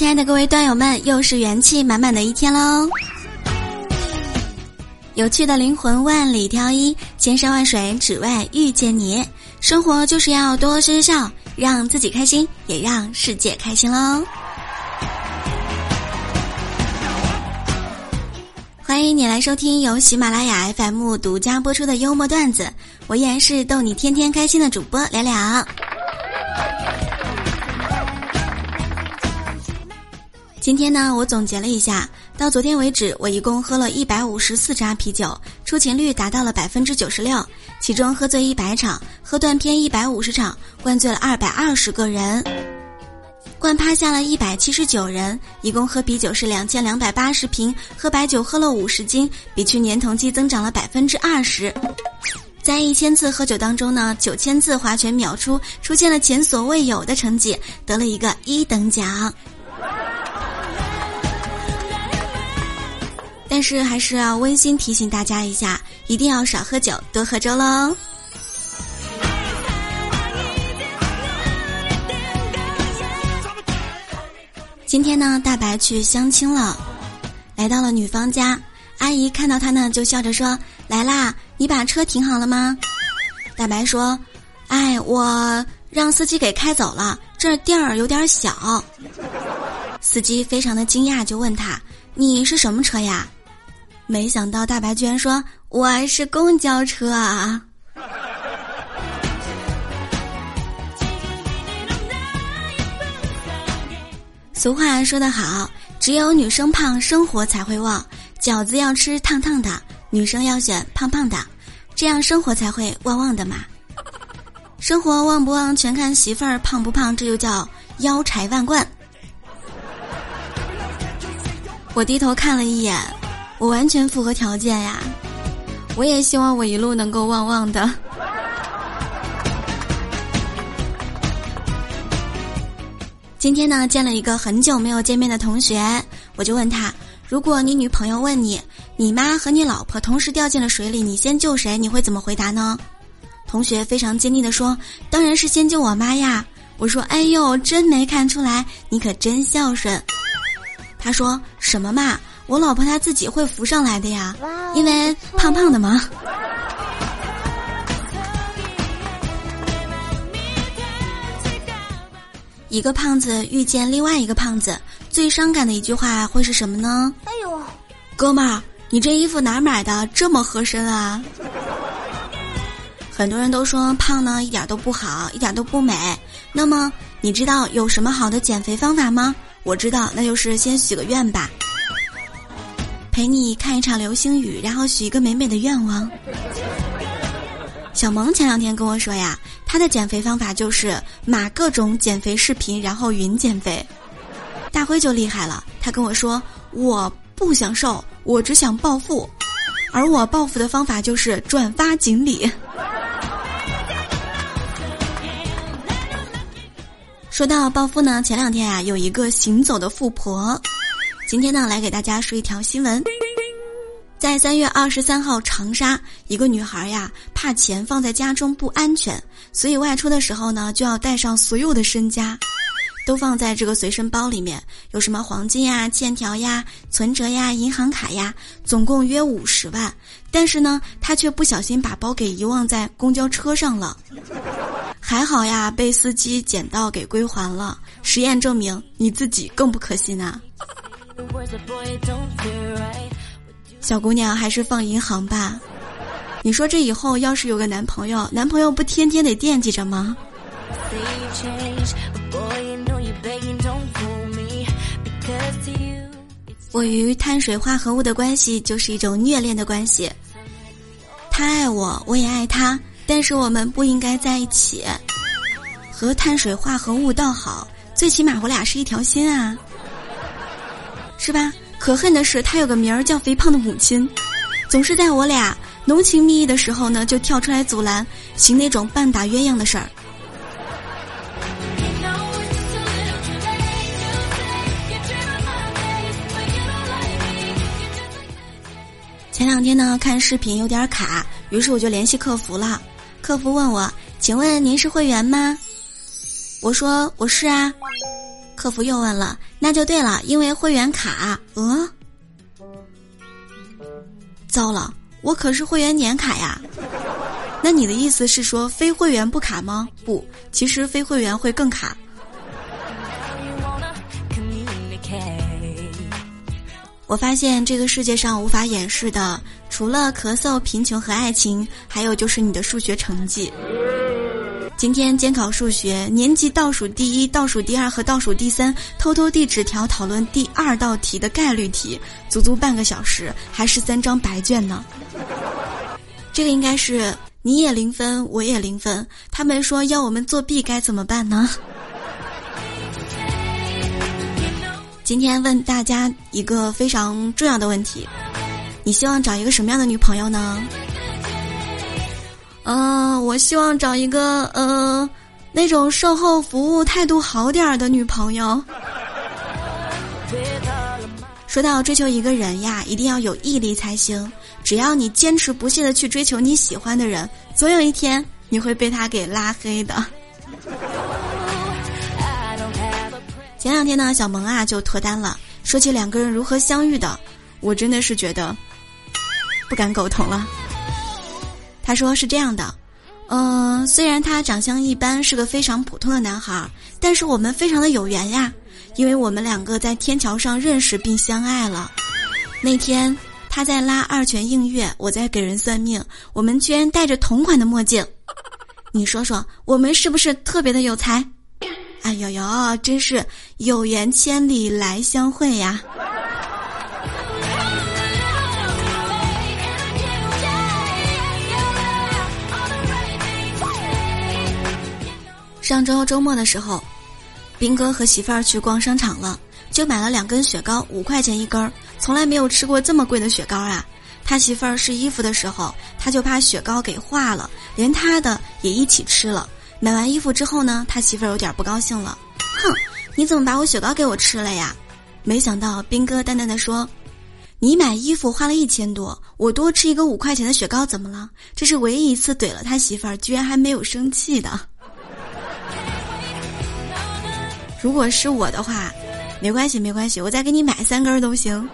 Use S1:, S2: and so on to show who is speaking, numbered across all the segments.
S1: 亲爱的各位段友们，又是元气满满的一天喽！有趣的灵魂万里挑一，千山万水只为遇见你。生活就是要多些笑，让自己开心，也让世界开心喽！欢迎你来收听由喜马拉雅 FM 独家播出的幽默段子，我依然是逗你天天开心的主播聊聊。今天呢，我总结了一下，到昨天为止，我一共喝了一百五十四扎啤酒，出勤率达到了百分之九十六。其中喝醉一百场，喝断片一百五十场，灌醉了二百二十个人，灌趴下了一百七十九人。一共喝啤酒是两千两百八十瓶，喝白酒喝了五十斤，比去年同期增长了百分之二十。在一千次喝酒当中呢，九千次划拳秒出，出现了前所未有的成绩，得了一个一等奖。但是还是要温馨提醒大家一下，一定要少喝酒，多喝粥喽。今天呢，大白去相亲了，来到了女方家，阿姨看到他呢，就笑着说：“来啦，你把车停好了吗？”大白说：“哎，我让司机给开走了，这地儿有点小。”司机非常的惊讶，就问他：“你是什么车呀？”没想到大白居然说我是公交车啊！俗话说得好，只有女生胖，生活才会旺。饺子要吃烫烫的，女生要选胖胖的，这样生活才会旺旺的嘛。生活旺不旺，全看媳妇儿胖不胖，这就叫腰柴万贯。我低头看了一眼。我完全符合条件呀！我也希望我一路能够旺旺的。今天呢，见了一个很久没有见面的同学，我就问他：如果你女朋友问你，你妈和你老婆同时掉进了水里，你先救谁？你会怎么回答呢？同学非常坚定的说：“当然是先救我妈呀！”我说：“哎呦，真没看出来，你可真孝顺。”他说：“什么嘛？”我老婆她自己会浮上来的呀，因为胖胖的嘛。一个胖子遇见另外一个胖子，最伤感的一句话会是什么呢？哎呦，哥们儿，你这衣服哪买的？这么合身啊！很多人都说胖呢一点都不好，一点都不美。那么你知道有什么好的减肥方法吗？我知道，那就是先许个愿吧。陪你看一场流星雨，然后许一个美美的愿望。小萌前两天跟我说呀，他的减肥方法就是码各种减肥视频，然后云减肥。大辉就厉害了，他跟我说，我不想瘦，我只想暴富，而我暴富的方法就是转发锦鲤。说到暴富呢，前两天啊，有一个行走的富婆。今天呢，来给大家说一条新闻。在三月二十三号，长沙一个女孩呀，怕钱放在家中不安全，所以外出的时候呢，就要带上所有的身家，都放在这个随身包里面，有什么黄金呀、欠条呀、存折呀、银行卡呀，总共约五十万。但是呢，她却不小心把包给遗忘在公交车上了，还好呀，被司机捡到给归还了。实验证明，你自己更不可信啊！小姑娘还是放银行吧。你说这以后要是有个男朋友，男朋友不天天得惦记着吗？我与碳水化合物的关系就是一种虐恋的关系。他爱我，我也爱他，但是我们不应该在一起。和碳水化合物倒好，最起码我俩是一条心啊。是吧？可恨的是，他有个名儿叫肥胖的母亲，总是在我俩浓情蜜意的时候呢，就跳出来阻拦，行那种半打鸳鸯的事儿。前两天呢，看视频有点卡，于是我就联系客服了。客服问我：“请问您是会员吗？”我说：“我是啊。”客服又问了，那就对了，因为会员卡。呃，糟了，我可是会员年卡呀。那你的意思是说非会员不卡吗？不，其实非会员会更卡。我发现这个世界上无法掩饰的，除了咳嗽、贫穷和爱情，还有就是你的数学成绩。今天监考数学，年级倒数第一、倒数第二和倒数第三偷偷递纸条讨论第二道题的概率题，足足半个小时，还是三张白卷呢。这个应该是你也零分，我也零分。他们说要我们作弊，该怎么办呢？今天问大家一个非常重要的问题：你希望找一个什么样的女朋友呢？嗯，我希望找一个呃，那种售后服务态度好点儿的女朋友。说到追求一个人呀，一定要有毅力才行。只要你坚持不懈的去追求你喜欢的人，总有一天你会被他给拉黑的。前两天呢，小萌啊就脱单了。说起两个人如何相遇的，我真的是觉得不敢苟同了。他说是这样的，嗯，虽然他长相一般，是个非常普通的男孩，但是我们非常的有缘呀，因为我们两个在天桥上认识并相爱了。那天他在拉二泉映月，我在给人算命，我们居然戴着同款的墨镜。你说说，我们是不是特别的有才？哎呦呦，真是有缘千里来相会呀！上周周末的时候，兵哥和媳妇儿去逛商场了，就买了两根雪糕，五块钱一根儿，从来没有吃过这么贵的雪糕啊！他媳妇儿试衣服的时候，他就怕雪糕给化了，连他的也一起吃了。买完衣服之后呢，他媳妇儿有点不高兴了，哼，你怎么把我雪糕给我吃了呀？没想到兵哥淡淡的说：“你买衣服花了一千多，我多吃一个五块钱的雪糕怎么了？”这是唯一一次怼了他媳妇儿，居然还没有生气的。如果是我的话，没关系没关系，我再给你买三根都行。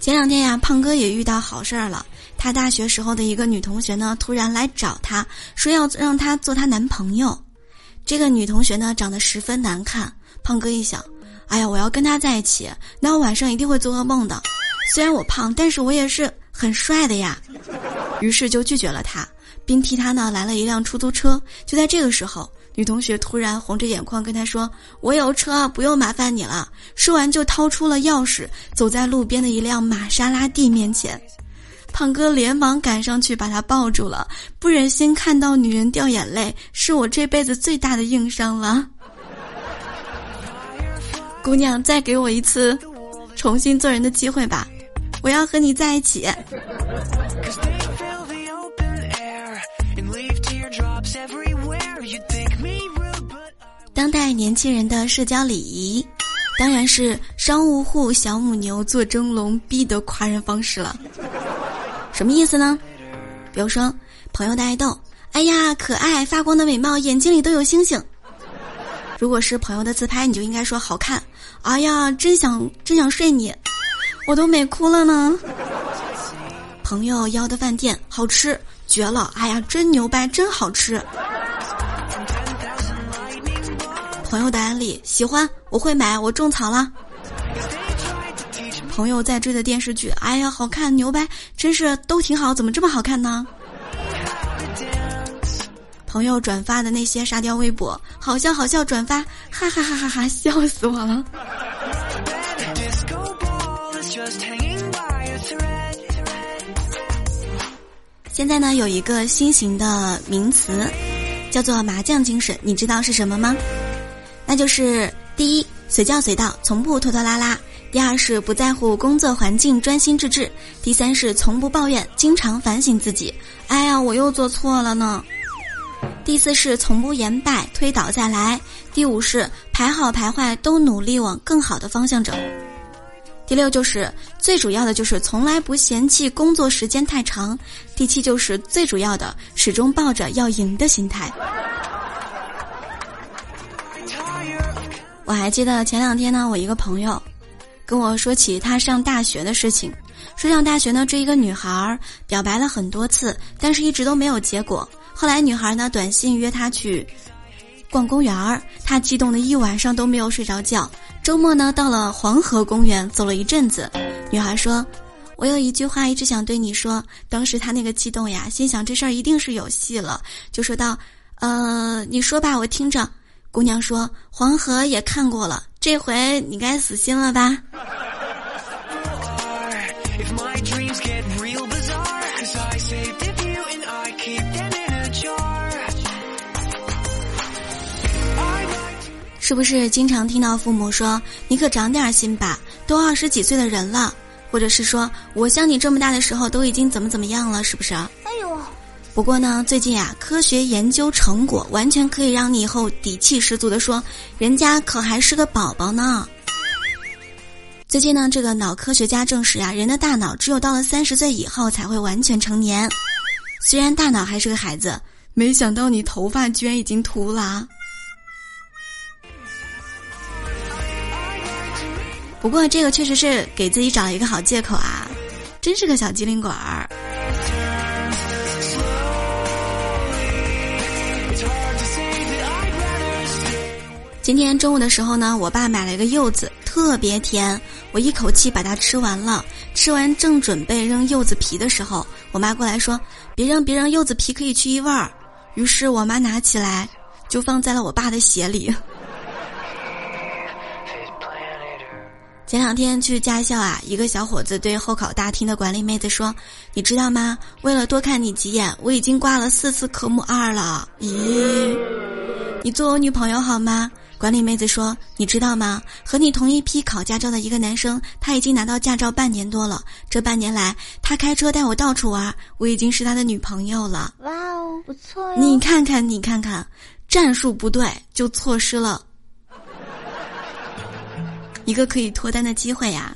S1: 前两天呀，胖哥也遇到好事儿了。他大学时候的一个女同学呢，突然来找他说要让他做她男朋友。这个女同学呢，长得十分难看。胖哥一想，哎呀，我要跟他在一起，那我晚上一定会做噩梦的。虽然我胖，但是我也是很帅的呀。于是就拒绝了他，并替他呢来了一辆出租车。就在这个时候，女同学突然红着眼眶跟他说：“我有车，不用麻烦你了。”说完就掏出了钥匙，走在路边的一辆玛莎拉蒂面前。胖哥连忙赶上去把她抱住了，不忍心看到女人掉眼泪，是我这辈子最大的硬伤了。姑娘，再给我一次重新做人的机会吧，我要和你在一起。当代年轻人的社交礼仪，当然是商务户小母牛做蒸笼逼的夸人方式了。什么意思呢？比如说，朋友的爱豆，哎呀，可爱，发光的美貌，眼睛里都有星星。如果是朋友的自拍，你就应该说好看。哎呀，真想真想睡你，我都美哭了呢。朋友邀的饭店好吃绝了，哎呀，真牛掰，真好吃。朋友的安利喜欢，我会买，我种草了。朋友在追的电视剧，哎呀，好看牛掰，真是都挺好，怎么这么好看呢？朋友转发的那些沙雕微博，好笑好笑，转发，哈哈哈哈哈，笑死我了。现在呢，有一个新型的名词，叫做麻将精神，你知道是什么吗？那就是第一，随叫随到，从不拖拖拉拉。第二是不在乎工作环境，专心致志；第三是从不抱怨，经常反省自己。哎呀，我又做错了呢。第四是从不言败，推倒再来。第五是排好排坏都努力往更好的方向走。第六就是最主要的就是从来不嫌弃工作时间太长。第七就是最主要的始终抱着要赢的心态。我还记得前两天呢，我一个朋友跟我说起他上大学的事情，说上大学呢追一个女孩，表白了很多次，但是一直都没有结果。后来女孩呢短信约他去逛公园儿，他激动的一晚上都没有睡着觉。周末呢到了黄河公园走了一阵子，女孩说：“我有一句话一直想对你说。”当时他那个激动呀，心想这事儿一定是有戏了，就说道：“呃，你说吧，我听着。”姑娘说：“黄河也看过了，这回你该死心了吧？”是不是经常听到父母说：“你可长点心吧，都二十几岁的人了。”或者是说：“我像你这么大的时候都已经怎么怎么样了？”是不是？哎呦！不过呢，最近啊，科学研究成果完全可以让你以后底气十足的说，人家可还是个宝宝呢。最近呢，这个脑科学家证实啊，人的大脑只有到了三十岁以后才会完全成年。虽然大脑还是个孩子，没想到你头发居然已经秃了。不过这个确实是给自己找了一个好借口啊，真是个小机灵鬼儿。今天中午的时候呢，我爸买了一个柚子，特别甜，我一口气把它吃完了。吃完正准备扔柚子皮的时候，我妈过来说：“别扔，别扔，柚子皮可以去异味儿。”于是我妈拿起来，就放在了我爸的鞋里。前两天去驾校啊，一个小伙子对候考大厅的管理妹子说：“你知道吗？为了多看你几眼，我已经挂了四次科目二了。”咦，你做我女朋友好吗？管理妹子说：“你知道吗？和你同一批考驾照的一个男生，他已经拿到驾照半年多了。这半年来，他开车带我到处玩，我已经是他的女朋友了。”哇哦，不错呀！你看看，你看看，战术不对就错失了一个可以脱单的机会呀。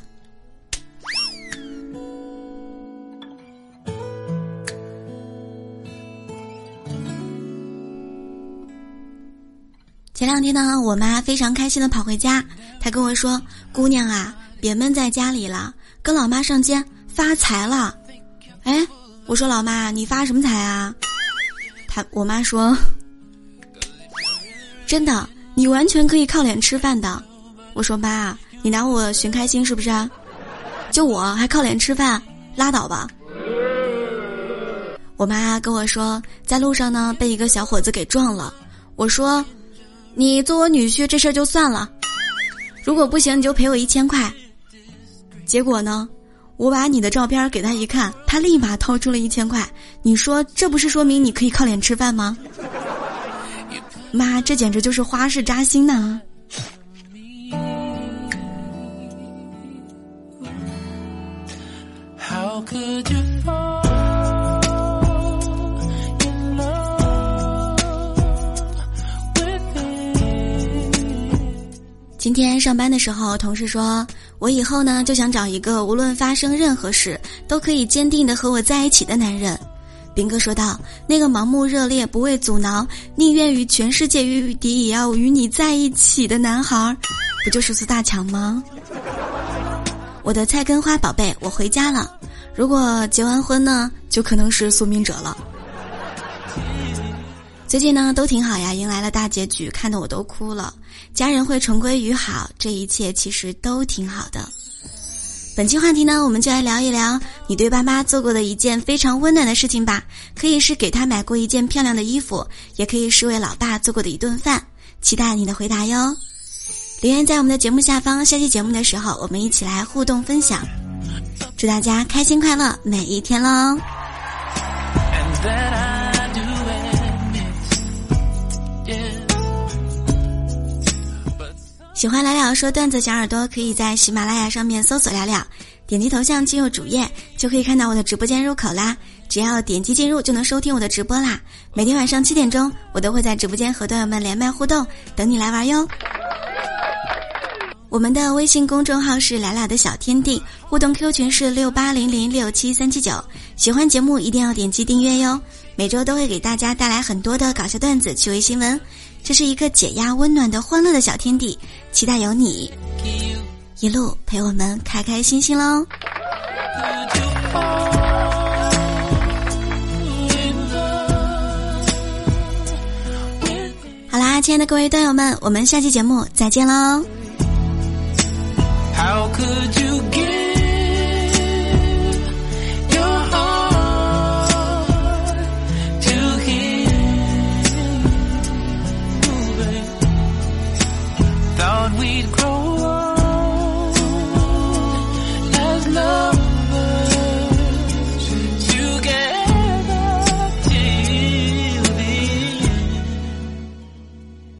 S1: 前两天呢，我妈非常开心的跑回家，她跟我说：“姑娘啊，别闷在家里了，跟老妈上街发财了。”哎，我说老妈，你发什么财啊？她我妈说：“真的，你完全可以靠脸吃饭的。”我说妈，你拿我寻开心是不是？就我还靠脸吃饭，拉倒吧。我妈跟我说，在路上呢被一个小伙子给撞了。我说。你做我女婿这事儿就算了，如果不行你就赔我一千块。结果呢，我把你的照片给他一看，他立马掏出了一千块。你说这不是说明你可以靠脸吃饭吗？妈，这简直就是花式扎心呐！今天上班的时候，同事说我以后呢就想找一个无论发生任何事都可以坚定的和我在一起的男人。兵哥说道：“那个盲目热烈、不畏阻挠、宁愿与全世界与敌也要与你在一起的男孩，不就是苏大强吗？”我的菜根花宝贝，我回家了。如果结完婚呢，就可能是苏明哲了。最近呢都挺好呀，迎来了大结局，看得我都哭了。家人会重归于好，这一切其实都挺好的。本期话题呢，我们就来聊一聊你对爸妈做过的一件非常温暖的事情吧。可以是给他买过一件漂亮的衣服，也可以是为老爸做过的一顿饭。期待你的回答哟！留言在我们的节目下方，下期节目的时候我们一起来互动分享。祝大家开心快乐每一天喽！喜欢聊聊说段子小耳朵，可以在喜马拉雅上面搜索聊聊，点击头像进入主页，就可以看到我的直播间入口啦。只要点击进入，就能收听我的直播啦。每天晚上七点钟，我都会在直播间和段友们连麦互动，等你来玩哟。我们的微信公众号是来了的小天地，互动 Q 群是六八零零六七三七九。喜欢节目一定要点击订阅哟，每周都会给大家带来很多的搞笑段子、趣味新闻。这是一个解压、温暖的、欢乐的小天地。期待有你一路陪我们开开心心喽。好啦，亲爱的各位段友们，我们下期节目再见喽。
S2: we'd